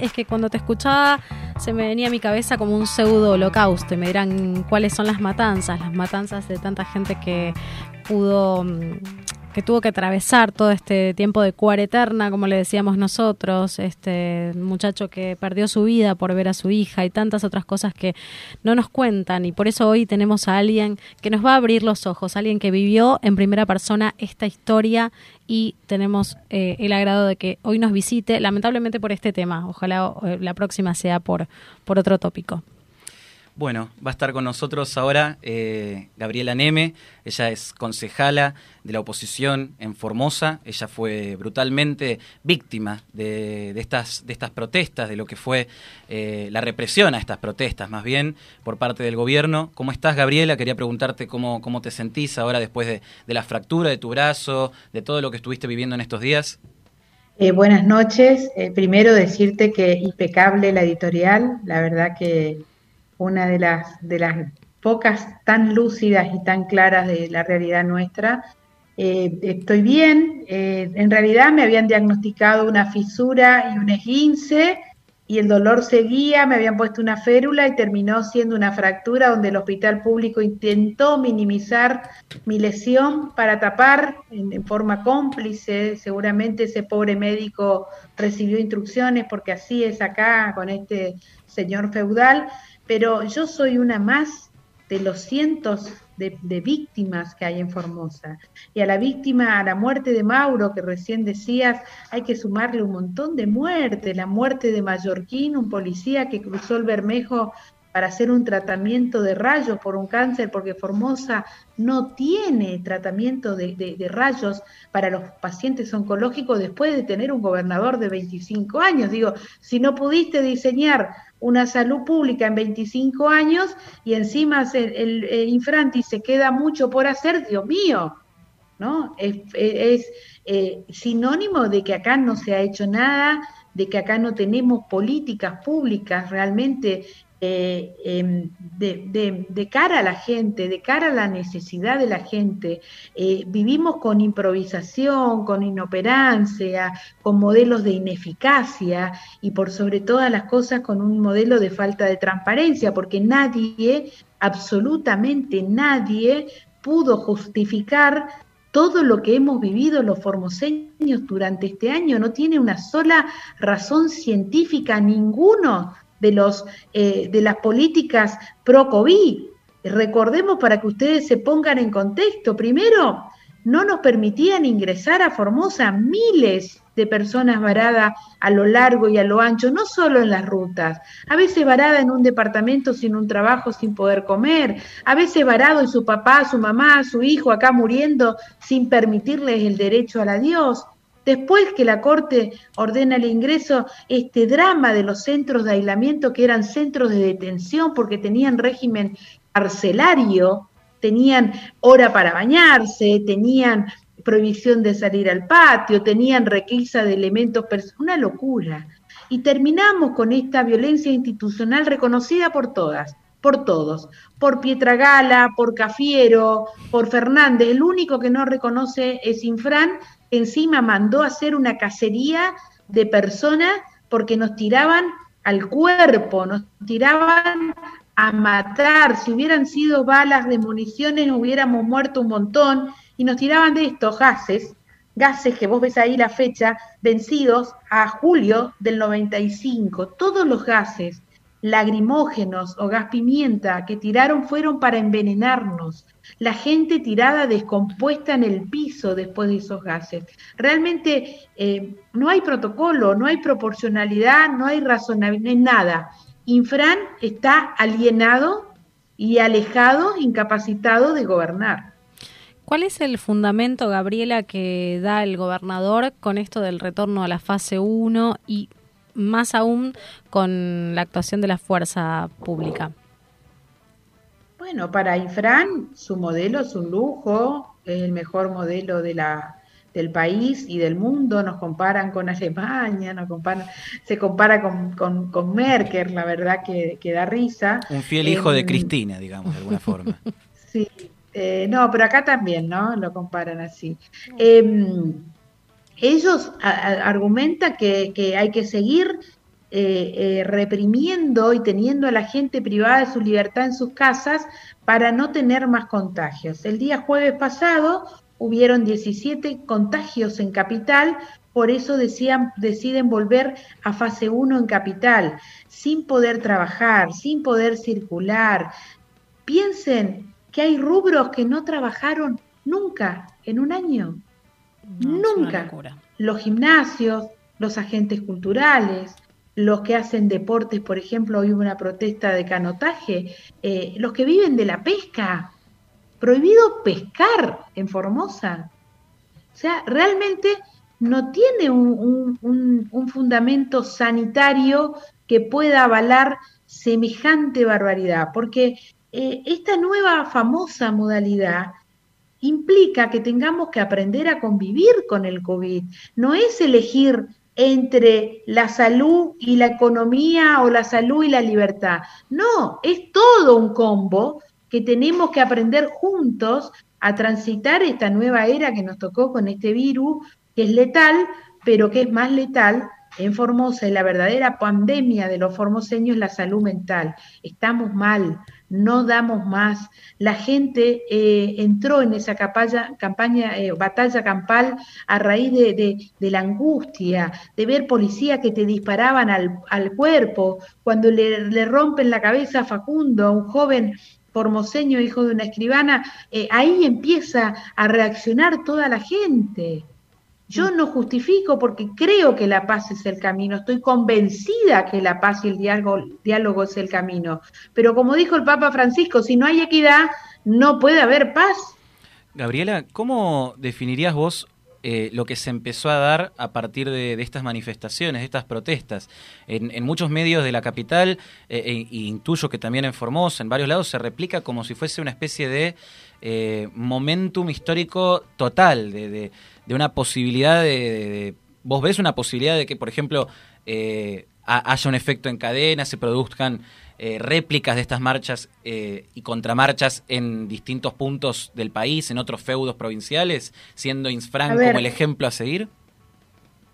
es que cuando te escuchaba se me venía a mi cabeza como un pseudo holocausto y me dirán cuáles son las matanzas, las matanzas de tanta gente que pudo mm, que tuvo que atravesar todo este tiempo de cuareterna, como le decíamos nosotros, este muchacho que perdió su vida por ver a su hija y tantas otras cosas que no nos cuentan y por eso hoy tenemos a alguien que nos va a abrir los ojos, alguien que vivió en primera persona esta historia y tenemos eh, el agrado de que hoy nos visite, lamentablemente por este tema, ojalá eh, la próxima sea por, por otro tópico. Bueno, va a estar con nosotros ahora eh, Gabriela Neme, ella es concejala de la oposición en Formosa, ella fue brutalmente víctima de, estas, de estas protestas, de lo que fue eh, la represión a estas protestas, más bien por parte del gobierno. ¿Cómo estás, Gabriela? Quería preguntarte cómo, cómo te sentís ahora después de, la fractura de tu brazo, de todo lo que estuviste viviendo en estos días. Eh, buenas noches. primero decirte que impecable la editorial, la verdad que una de las, de las pocas tan lúcidas y tan claras de la realidad nuestra. Eh, estoy bien, eh, en realidad me habían diagnosticado una fisura y un esguince y el dolor seguía, me habían puesto una férula y terminó siendo una fractura donde el hospital público intentó minimizar mi lesión para tapar en, en forma cómplice. Seguramente ese pobre médico recibió instrucciones porque así es acá con este señor feudal pero yo soy una más de los cientos de, víctimas que hay en Formosa. Y a la víctima, a la muerte de Mauro, que recién decías, hay que sumarle un montón de muertes. La muerte de Mallorquín, un policía que cruzó el Bermejo para hacer un tratamiento de rayos por un cáncer, porque Formosa no tiene tratamiento de, de, rayos para los pacientes oncológicos después de tener un gobernador de 25 años. Digo, si no pudiste diseñar una salud pública en 25 años y encima el, Infranti se queda mucho por hacer, Dios mío, ¿no? Es, eh, sinónimo de que acá no se ha hecho nada, de que acá no tenemos políticas públicas realmente eh, em, de, cara a la gente, de cara a la necesidad de la gente. Eh, vivimos con improvisación, con inoperancia, con modelos de ineficacia y por sobre todas las cosas con un modelo de falta de transparencia, porque nadie, absolutamente nadie, pudo justificar todo lo que hemos vivido los formoseños durante este año no tiene una sola razón científica, ninguno de, los, eh, de las políticas pro-COVID. Recordemos para que ustedes se pongan en contexto. Primero, no nos permitían ingresar a Formosa miles de personas varadas a lo largo y a lo ancho, no solo en las rutas, a veces varada en un departamento sin un trabajo, sin poder comer, a veces varado y su papá, su mamá, su hijo acá muriendo sin permitirles el derecho al adiós. Después que la Corte ordena el ingreso, este drama de los centros de aislamiento, que eran centros de detención porque tenían régimen carcelario, tenían hora para bañarse, tenían prohibición de salir al patio, tenían requisa de elementos, una locura. Y terminamos con esta violencia institucional reconocida por todas, por todos, por Pietragala, por Cafiero, por Fernández. El único que no reconoce es Infran, encima mandó a hacer una cacería de personas porque nos tiraban al cuerpo, nos tiraban a matar. Si hubieran sido balas de municiones, hubiéramos muerto un montón. Y nos tiraban de estos gases, gases que vos ves ahí la fecha, vencidos a julio del 95. Todos los gases lagrimógenos o gas pimienta que tiraron fueron para envenenarnos. La gente tirada descompuesta en el piso después de esos gases. Realmente eh, no hay protocolo, no hay proporcionalidad, no hay razonabilidad, nada. Infran está alienado y alejado, incapacitado de gobernar. ¿Cuál es el fundamento, Gabriela, que da el gobernador con esto del retorno a la fase 1 y más aún con la actuación de la fuerza pública. Bueno, para Infran su modelo es un lujo, es el mejor modelo de la, del país y del mundo, nos comparan con Alemania, nos comparan, se compara con, con, Merkel, la verdad que, da risa. Un fiel hijo de em, Cristina, digamos, de alguna forma. sí, eh, no, pero acá también, ¿no? Lo comparan así. Eh, ellos argumentan que, hay que seguir eh, reprimiendo y teniendo a la gente privada de su libertad en sus casas para no tener más contagios. El día jueves pasado hubieron 17 contagios en capital, por eso decían, deciden volver a fase 1 en capital, sin poder trabajar, sin poder circular. Piensen que hay rubros que no trabajaron nunca en un año. nunca. Los gimnasios, los agentes culturales, los que hacen deportes, por ejemplo, hoy hubo una protesta de canotaje, eh, los que viven de la pesca, prohibido pescar en Formosa. O sea, realmente no tiene un, fundamento sanitario que pueda avalar semejante barbaridad, porque eh, esta nueva famosa modalidad implica que tengamos que aprender a convivir con el COVID. No es elegir entre la salud y la economía o la salud y la libertad. No, es todo un combo que tenemos que aprender juntos a transitar esta nueva era que nos tocó con este virus, que es letal, pero que es más letal en Formosa y la verdadera pandemia de los formoseños es la salud mental. Estamos mal, no damos más. La gente eh, entró en esa campaña, eh, batalla campal a raíz de, la angustia, de ver policías que te disparaban al, cuerpo, cuando le, rompen la cabeza a Facundo, a un joven formoseño, hijo de una escribana, eh, ahí empieza a reaccionar toda la gente. Yo no justifico porque creo que la paz es el camino, estoy convencida que la paz y el diálogo, es el camino. Pero como dijo el Papa Francisco, si no hay equidad, no puede haber paz. Gabriela, ¿cómo definirías vos eh, lo que se empezó a dar a partir de, estas manifestaciones, de estas protestas. En, muchos medios de la capital, eh, e, intuyo que también en Formosa, en varios lados, se replica como si fuese una especie de eh, momentum histórico total, de, de una posibilidad de, ¿Vos ves una posibilidad de que, por ejemplo, eh, haya un efecto en cadena, se produzcan eh, réplicas de estas marchas eh, y contramarchas en distintos puntos del país, en otros feudos provinciales, siendo Insfran como el ejemplo a seguir?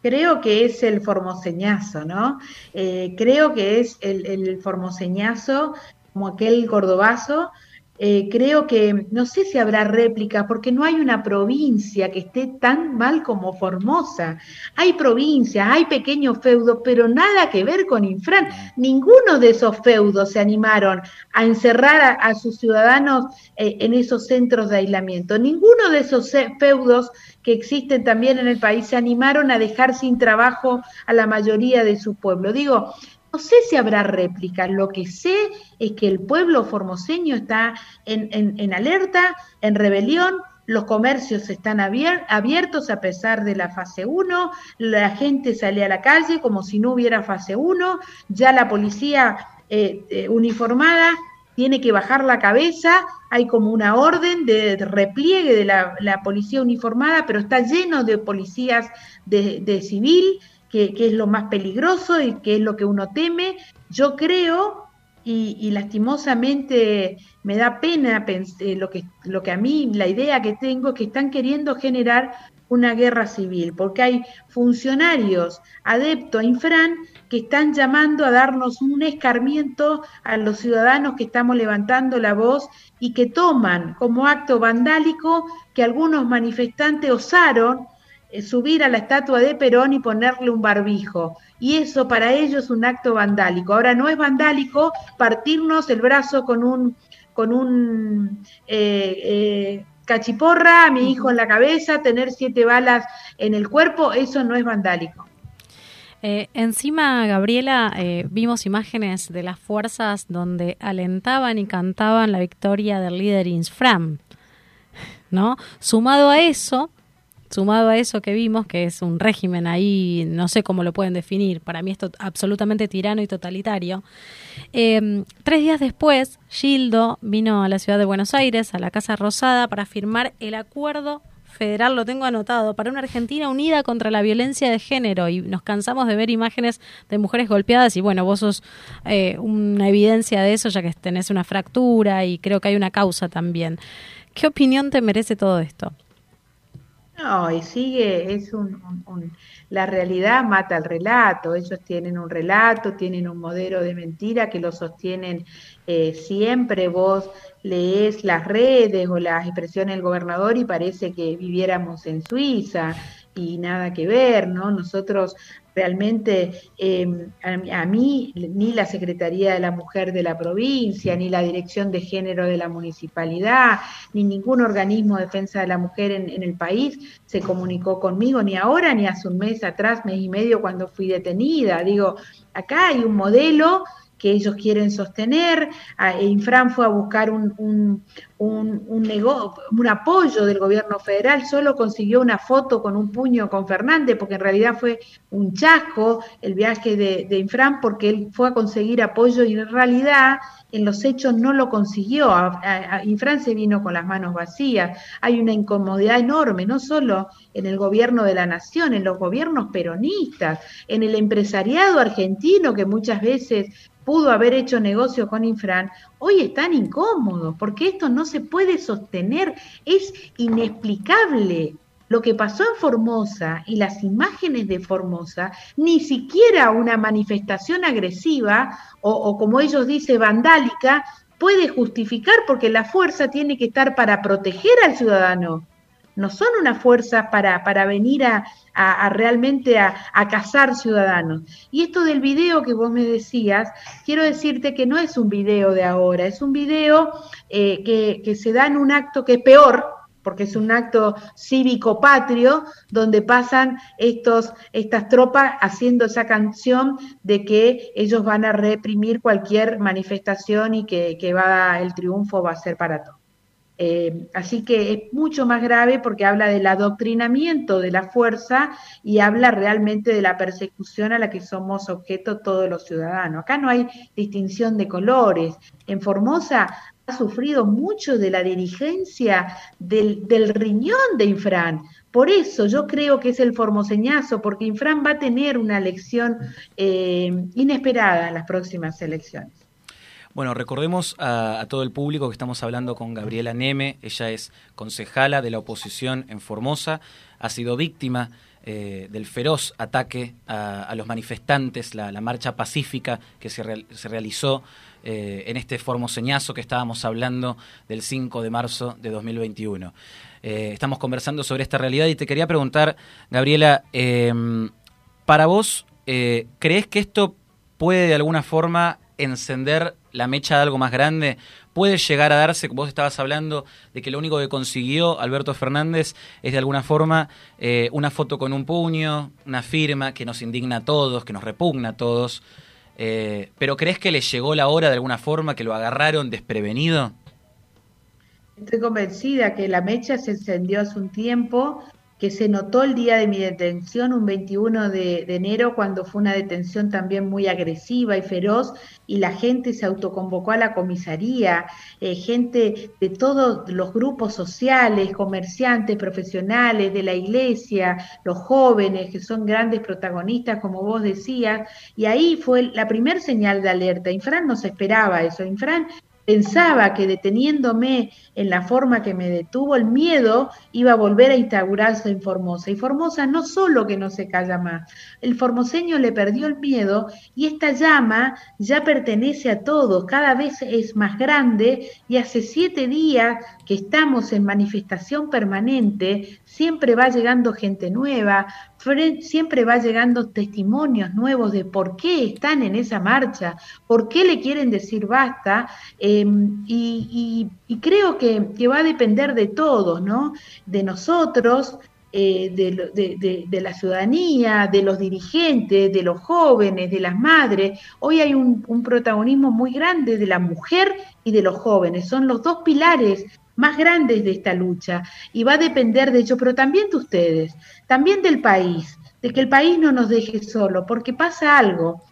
Creo que es el formoseñazo, ¿no? creo que es el, el formoseñazo como aquel cordobazo eh, creo que, no sé si habrá réplica, porque no hay una provincia que esté tan mal como Formosa. Hay provincias, hay pequeños feudos, pero nada que ver con Infran. Ninguno de esos feudos se animaron a encerrar a, sus ciudadanos eh, en esos centros de aislamiento. Ninguno de esos feudos que existen también en el país se animaron a dejar sin trabajo a la mayoría de su pueblo. Digo, no sé si habrá réplicas, lo que sé es que el pueblo formoseño está en, alerta, en rebelión, los comercios están abiertos a pesar de la fase 1, la gente sale a la calle como si no hubiera fase 1, ya la policía eh, eh, uniformada tiene que bajar la cabeza, hay como una orden de repliegue de la, policía uniformada, pero está lleno de policías de, de civil, que, es lo más peligroso y que es lo que uno teme. Yo creo, y, lastimosamente me da pena eh, lo, que, lo que a mí, la idea que tengo, es que están queriendo generar una guerra civil, porque hay funcionarios adeptos a Infran que están llamando a darnos un escarmiento a los ciudadanos que estamos levantando la voz y que toman como acto vandálico que algunos manifestantes osaron subir a la estatua de Perón y ponerle un barbijo. Y eso para ellos es un acto vandálico. Ahora no es vandálico partirnos el brazo con un, con un eh, eh, cachiporra, a mi hijo en la cabeza, tener siete balas en el cuerpo, eso no es vandálico. encima, Gabriela, vimos imágenes de las fuerzas donde alentaban y cantaban la victoria del líder Insfram, ¿no? Sumado a eso, sumado a eso que vimos, que es un régimen ahí, no sé cómo lo pueden definir, para mí es absolutamente tirano y totalitario. Eh, tres días después, Gildo vino a la ciudad de Buenos Aires, a la Casa Rosada, para firmar el acuerdo federal, lo tengo anotado, para una Argentina unida contra la violencia de género y nos cansamos de ver imágenes de mujeres golpeadas y bueno, vos sos eh, una evidencia de eso ya que tenés una fractura y creo que hay una causa también. ¿Qué opinión te merece todo esto? No, y sigue, es un, la realidad mata el relato, ellos tienen un relato, tienen un modelo de mentira que lo sostienen eh, siempre, vos lees las redes o las expresiones del gobernador y parece que viviéramos en Suiza y nada que ver, ¿no? Nosotros realmente em, a, mí ni la Secretaría de la Mujer de la provincia, ni la Dirección de Género de la municipalidad, ni ningún organismo de defensa de la mujer en, en, el país se comunicó conmigo, ni ahora, ni hace un mes atrás, mes y medio cuando fui detenida. Digo, acá hay un modelo que ellos quieren sostener. E Infran fue a buscar un, un, un, un, apoyo del gobierno federal, solo consiguió una foto con un puño con Fernández, porque en realidad fue un chasco el viaje de, de Infran, porque él fue a conseguir apoyo y en realidad en los hechos no lo consiguió. Infran se vino con las manos vacías. Hay una incomodidad enorme, no solo en el gobierno de la nación, en los gobiernos peronistas, en el empresariado argentino que muchas veces pudo haber hecho negocio con Infran, hoy están incómodos, porque esto no se puede sostener, es inexplicable. Lo que pasó en Formosa y las imágenes de Formosa, ni siquiera una manifestación agresiva o, o como ellos dicen, vandálica, puede justificar porque la fuerza tiene que estar para proteger al ciudadano no son una fuerza para, para venir a, realmente a, cazar ciudadanos. Y esto del video que vos me decías, quiero decirte que no es un video de ahora, es un video eh, que, que se da en un acto que es peor, porque es un acto cívico-patrio, donde pasan estos, estas tropas haciendo esa canción de que ellos van a reprimir cualquier manifestación y que, que va, el triunfo va a ser para todos. Eh, así que es mucho más grave porque habla del adoctrinamiento de la fuerza y habla realmente de la persecución a la que somos objeto todos los ciudadanos. Acá no hay distinción de colores. En Formosa ha sufrido mucho de la dirigencia del, riñón de Infran. Por eso yo creo que es el formoseñazo, porque Infran va a tener una elección eh, inesperada en las próximas elecciones. Bueno, recordemos a, todo el público que estamos hablando con Gabriela Neme. Ella es concejala de la oposición en Formosa. Ha sido víctima eh, del feroz ataque a, los manifestantes, la, marcha pacífica que se, realizó eh, en este formoseñazo que estábamos hablando del 5 de marzo de 2021. Eh, estamos conversando sobre esta realidad y te quería preguntar, Gabriela, para vos, ¿crees que esto puede de alguna forma encender la mecha de algo más grande, puede llegar a darse, vos estabas hablando de que lo único que consiguió Alberto Fernández es de alguna forma eh, una foto con un puño, una firma que nos indigna a todos, que nos repugna a todos, eh, pero ¿crees que le llegó la hora de alguna forma, que lo agarraron desprevenido? Estoy convencida que la mecha se encendió hace un tiempo que se notó el día de mi detención, un 21 de, enero, cuando fue una detención también muy agresiva y feroz, y la gente se autoconvocó a la comisaría, eh, gente de todos los grupos sociales, comerciantes, profesionales, de la iglesia, los jóvenes, que son grandes protagonistas, como vos decías, y ahí fue la primer señal de alerta. Infran no se esperaba eso, Infran Pensaba que deteniéndome en la forma que me detuvo, el miedo iba a volver a instaurarse en Formosa. Y Formosa no solo que no se calla más, el formoseño le perdió el miedo y esta llama ya pertenece a todos, cada vez es más grande y hace siete días que estamos en manifestación permanente, siempre va llegando gente nueva, siempre va llegando testimonios nuevos de por qué están en esa marcha, por qué le quieren decir basta, em, y, creo que, va a depender de todos, ¿no? De nosotros, eh, de, la ciudadanía, de los dirigentes, de los jóvenes, de las madres. Hoy hay un protagonismo muy grande de la mujer y de los jóvenes. Son los dos pilares más grandes de esta lucha y va a depender de ello, pero también de ustedes, también del país, de que el país no nos deje solo, porque pasa algo.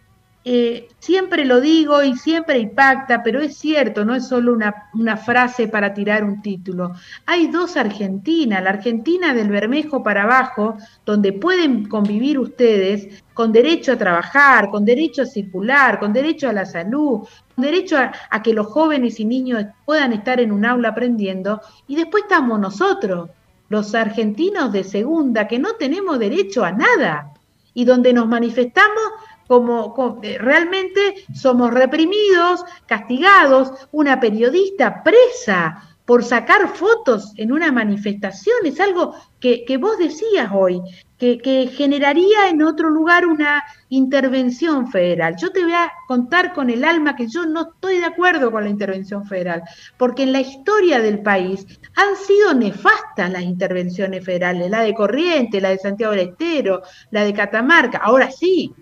Eh, siempre lo digo y siempre impacta, pero es cierto, no es solo una, frase para tirar un título. Hay dos Argentinas, la Argentina del Bermejo para abajo, donde pueden convivir ustedes con derecho a trabajar, con derecho a circular, con derecho a la salud, con derecho a, a que los jóvenes y niños puedan estar en un aula aprendiendo, y después estamos nosotros, los argentinos de segunda, que no tenemos derecho a nada y donde nos manifestamos como, eh, realmente somos reprimidos, castigados, una periodista presa por sacar fotos en una manifestación, es algo que, vos decías hoy, que, que, generaría en otro lugar una intervención federal. Yo te voy a contar con el alma que yo no estoy de acuerdo con la intervención federal, porque en la historia del país han sido nefastas las intervenciones federales, la de Corriente, la de Santiago del Estero, la de Catamarca, ahora sí,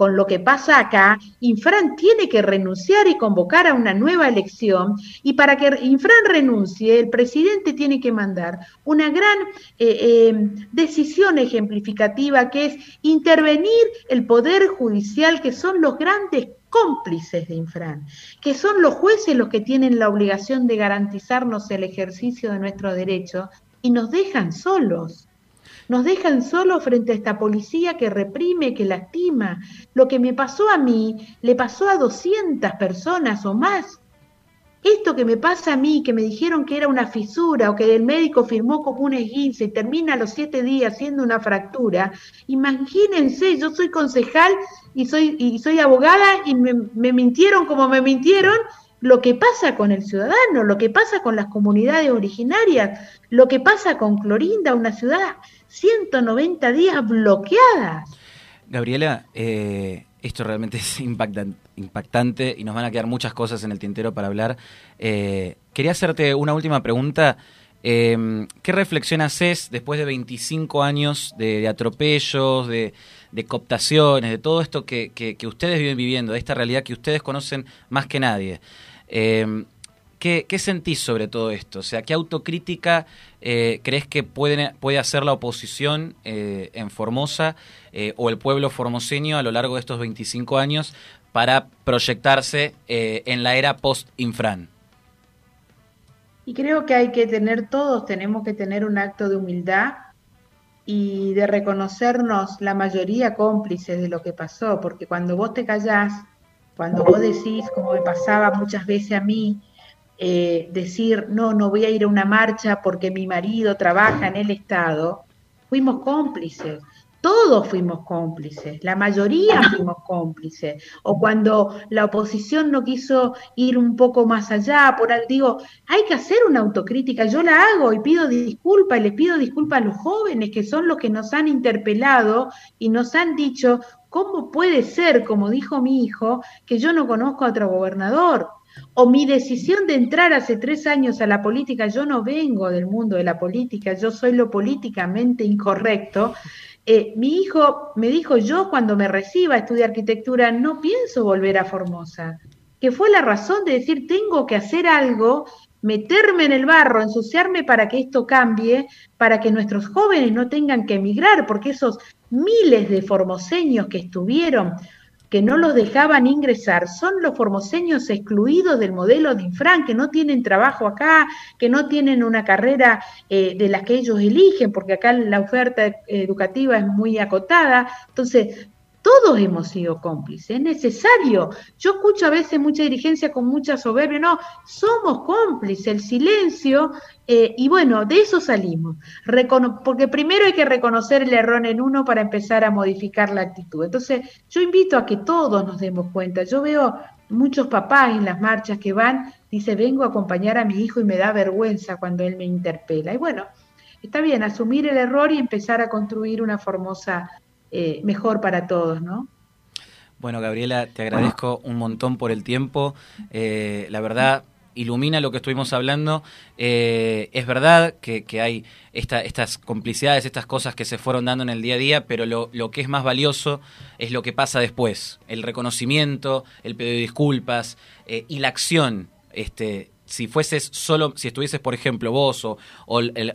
con lo que pasa acá, Infran tiene que renunciar y convocar a una nueva elección. Y para que Infran renuncie, el presidente tiene que mandar una gran eh, eh, decisión ejemplificativa que es intervenir el Poder Judicial, que son los grandes cómplices de Infran, que son los jueces los que tienen la obligación de garantizarnos el ejercicio de nuestros derechos y nos dejan solos. Nos dejan solos frente a esta policía que reprime, que lastima. Lo que me pasó a mí le pasó a 200 personas o más. Esto que me pasa a mí, que me dijeron que era una fisura o que el médico firmó como un esguince y termina a los siete días siendo una fractura, imagínense, yo soy concejal y soy, y soy abogada y me, me mintieron como me mintieron lo que pasa con el ciudadano, lo que pasa con las comunidades originarias, lo que pasa con Clorinda, una ciudad 190 días bloqueadas. Gabriela, eh, esto realmente es impactante y nos van a quedar muchas cosas en el tintero para hablar. Eh, quería hacerte una última pregunta. Eh, ¿Qué reflexión haces después de 25 años de, atropellos, de, cooptaciones, de todo esto que, ustedes viven viviendo, de esta realidad que ustedes conocen más que nadie? ¿Qué, sentís sobre todo esto? O sea, ¿qué autocrítica eh, crees que puede, puede hacer la oposición eh, en Formosa eh, o el pueblo formoseño a lo largo de estos 25 años para proyectarse en la era post-infran? Y creo que hay que tener todos, tenemos que tener un acto de humildad y de reconocernos la mayoría cómplices de lo que pasó, porque cuando vos te callás, cuando vos decís, como me pasaba muchas veces a mí, eh, decir, no, no voy a ir a una marcha porque mi marido trabaja en el Estado, fuimos cómplices. Todos fuimos cómplices, la mayoría fuimos cómplices. O cuando la oposición no quiso ir un poco más allá, por algo, digo, hay que hacer una autocrítica. Yo la hago y pido disculpas y les pido disculpas a los jóvenes que son los que nos han interpelado y nos han dicho, ¿cómo puede ser, como dijo mi hijo, que yo no conozco a otro gobernador? o mi decisión de entrar hace tres años a la política, yo no vengo del mundo de la política, yo soy lo políticamente incorrecto. Eh, mi hijo me dijo, yo cuando me reciba a estudiar arquitectura no pienso volver a Formosa, que fue la razón de decir, tengo que hacer algo, meterme en el barro, ensuciarme para que esto cambie, para que nuestros jóvenes no tengan que emigrar, porque esos miles de formoseños que estuvieron que no los dejaban ingresar son los formoseños excluidos del modelo de Infran, que no tienen trabajo acá, que no tienen una carrera eh, de las que ellos eligen, porque acá la oferta educativa es muy acotada. Entonces, todos hemos sido cómplices, es necesario. Yo escucho a veces mucha dirigencia con mucha soberbia, no, somos cómplices, el silencio, eh, y bueno, de eso salimos, porque primero hay que reconocer el error en uno para empezar a modificar la actitud. Entonces, yo invito a que todos nos demos cuenta. Yo veo muchos papás en las marchas que van, dice, vengo a acompañar a mi hijo y me da vergüenza cuando él me interpela. Y bueno, está bien, asumir el error y empezar a construir una formosa eh, mejor para todos, ¿no? Bueno, Gabriela, te agradezco un montón por el tiempo. Eh, la verdad, ilumina lo que estuvimos hablando. Eh, es verdad que, hay estas complicidades, estas cosas que se fueron dando en el día a día, pero lo, lo, que es más valioso es lo que pasa después. El reconocimiento, el pedido de disculpas y la acción este, si fueses solo, si estuvieses, por ejemplo, vos o,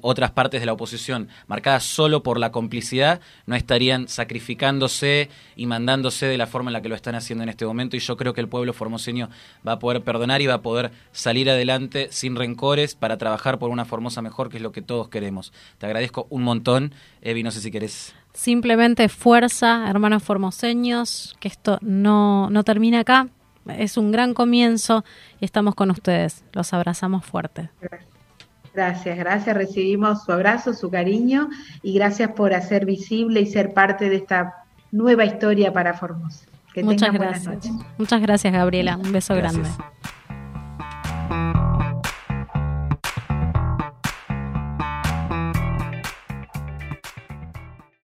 otras partes de la oposición marcadas solo por la complicidad, no estarían sacrificándose y mandándose de la forma en la que lo están haciendo en este momento. Y yo creo que el pueblo formoseño va a poder perdonar y va a poder salir adelante sin rencores para trabajar por una Formosa mejor, que es lo que todos queremos. Te agradezco un montón. Evi, no sé si querés. Simplemente fuerza, hermanos formoseños, que esto no, no termina acá es un gran comienzo y estamos con ustedes. Los abrazamos fuerte. Gracias, gracias. Recibimos su abrazo, su cariño y gracias por hacer visible y ser parte de esta nueva historia para Formosa. Muchas gracias. Muchas gracias, Gabriela. Un beso grande.